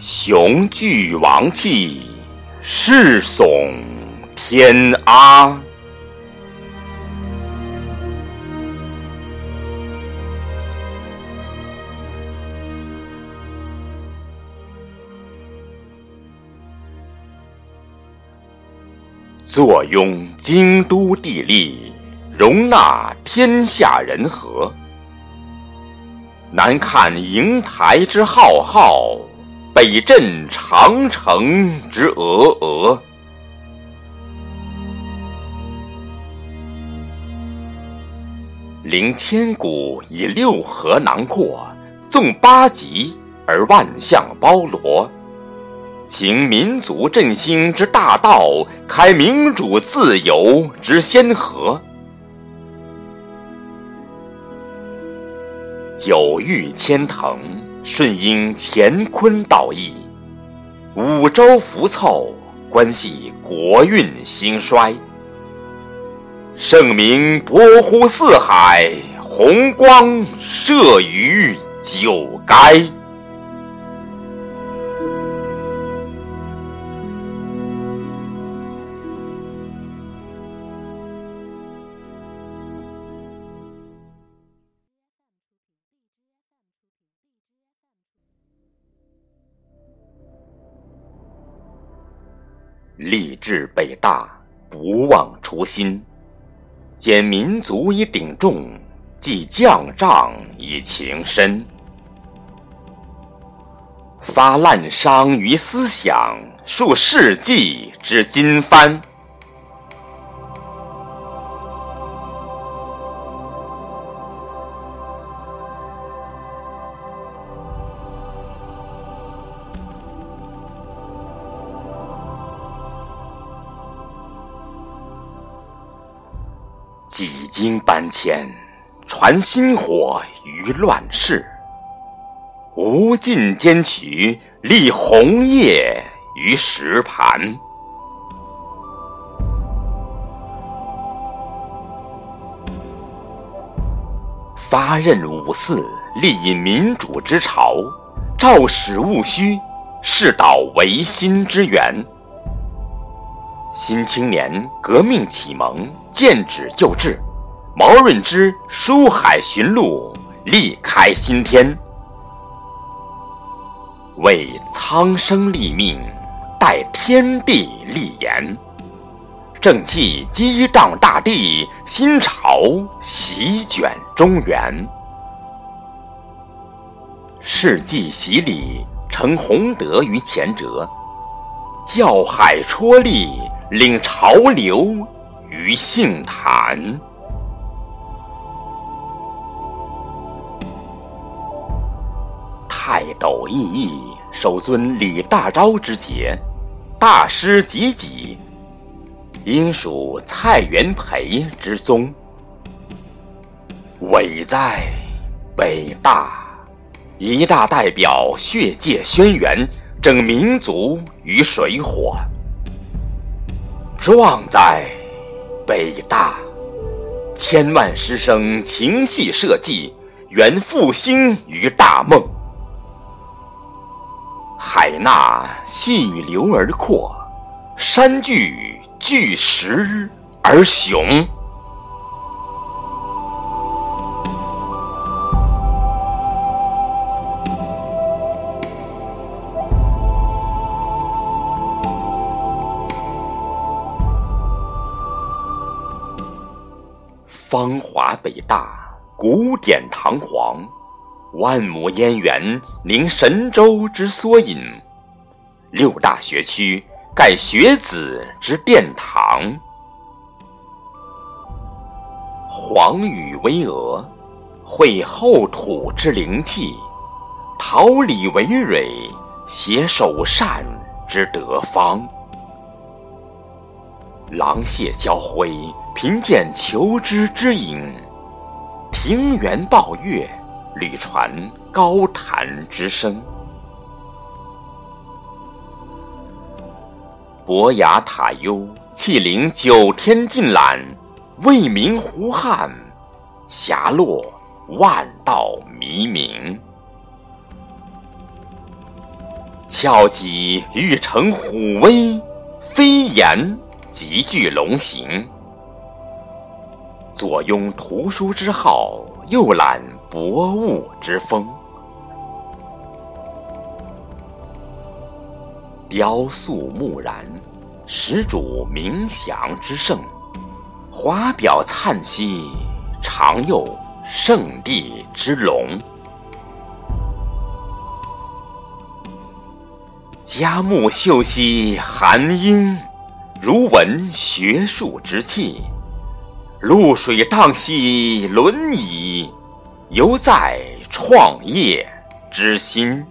雄踞王气，世耸天阿。坐拥京都地利，容纳天下人和。南看瀛台之浩浩。北镇长城之峨峨，凌千古以六合囊括，纵八极而万象包罗。擎民族振兴之大道，开民主自由之先河。九域千腾。顺应乾坤道义，五洲浮凑，关系国运兴衰。圣明博乎四海，宏光射于九垓。立志北大，不忘初心；兼民族以鼎重，继将仗以情深。发滥觞于思想，树世纪之金帆。几经搬迁，传薪火于乱世；无尽艰曲，立红叶于石盘。发任五四，立以民主之潮；肇始戊戌，是导维新之源。新青年革命启蒙，剑指旧制；毛润之书海寻路，力开新天。为苍生立命，待天地立言。正气激荡大地，新潮席卷中原。世纪洗礼，成洪德于前哲；教海戳砺。领潮流于杏坛，泰斗奕奕，守尊李大钊之节；大师济济，应属蔡元培之宗。伟哉，北大！一大代表血界轩辕，拯民族于水火。壮哉，北大！千万师生情系社稷，圆复兴于大梦。海纳细流而阔，山聚巨石而雄。芳华北大，古典堂皇，万亩燕园凝神州之缩影。六大学区盖学子之殿堂。黄羽巍峨，绘厚土之灵气；桃李葳蕊，携手善之德方。狼蟹交辉，贫贱求知之影；平原抱月，屡传高谈之声。伯牙塔幽，气凌九天尽览；未名胡汉，霞落万道弥明。翘脊欲成虎威，飞檐极具龙形。左拥图书之好，右揽博物之风。雕塑木然，始主冥祥之盛；华表灿兮，常佑圣地之隆。嘉木秀兮含英，如闻学术之气；露水荡兮轮椅，犹在创业之心。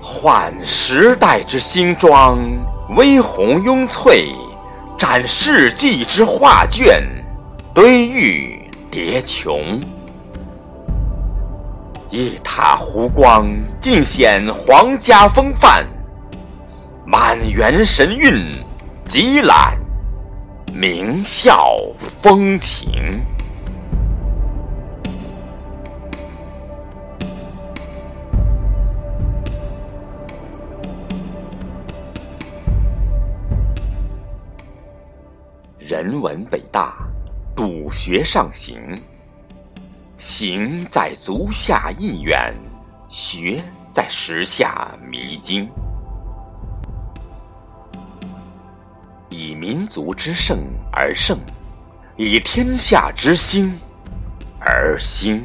换时代之新装，微红拥翠；展世纪之画卷，堆玉叠琼。一塔湖光，尽显皇家风范；满园神韵，极览名校风情。人文北大，笃学上行。行在足下印远，学在时下弥精。以民族之盛而盛，以天下之兴而兴。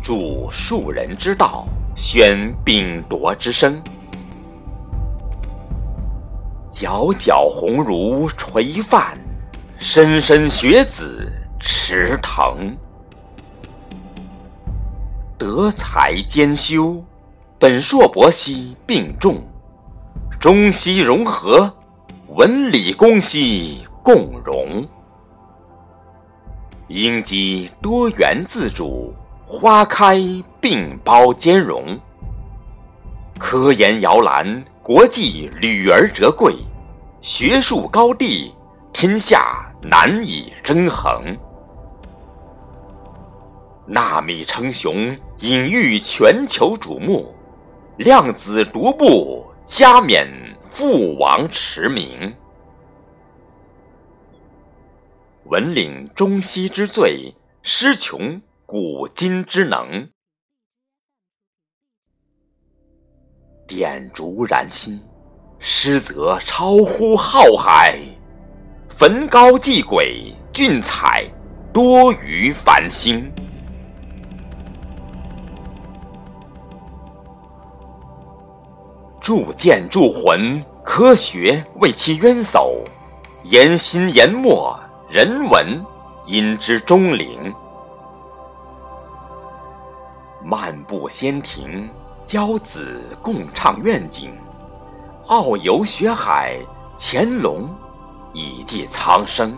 著庶人之道，宣秉铎之声。皎皎鸿儒垂范，莘莘学子。驰腾，德才兼修，本硕博兮并重，中西融合，文理公兮共融。应激多元自主，花开并包兼容。科研摇篮，国际履而折桂；学术高地，天下难以争衡。纳米称雄，引喻全球瞩目；量子独步，加冕父王驰名。文领中西之最，诗穷古今之能。点烛燃心，诗则超乎浩海；焚高继轨，俊采多于繁星。铸剑铸魂，科学为其渊薮；言心言墨，人文因之钟灵。漫步仙庭，交子共畅愿景；遨游学海，潜龙以济苍生。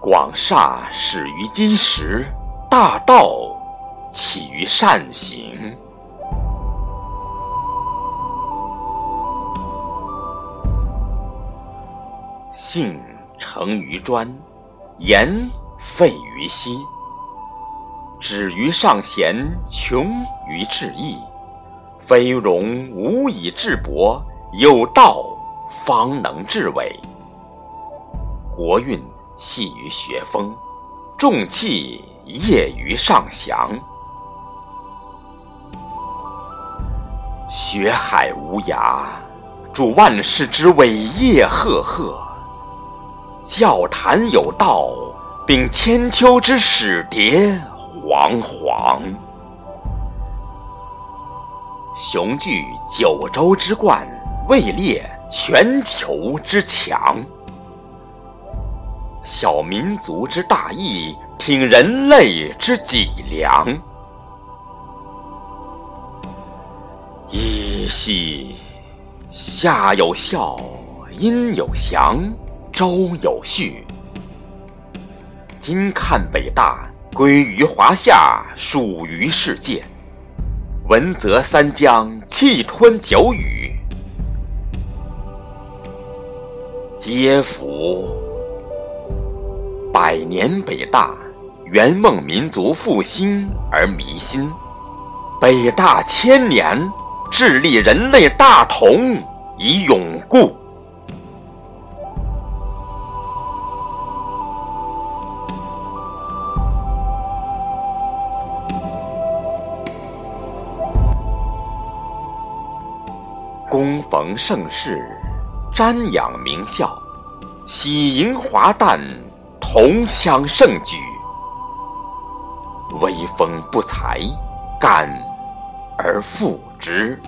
广厦始于基石，大道起于善行。信成于专，言废于希。止于上贤，穷于致义。非容无以治博，有道方能治伪。国运系于学风，重器业于上祥。学海无涯，主万世之伟业赫赫。教坛有道，秉千秋之始迭煌煌。雄踞九州之冠，位列全球之强。小民族之大义，挺人类之脊梁。一兮，夏有孝，殷有祥。朝有序，今看北大，归于华夏，属于世界。文泽三江，气吞九宇，皆服。百年北大，圆梦民族复兴而弥新；北大千年，致力人类大同以永固。恭逢盛世，瞻仰名校，喜迎华诞，同享盛举。威风不才，干而复之。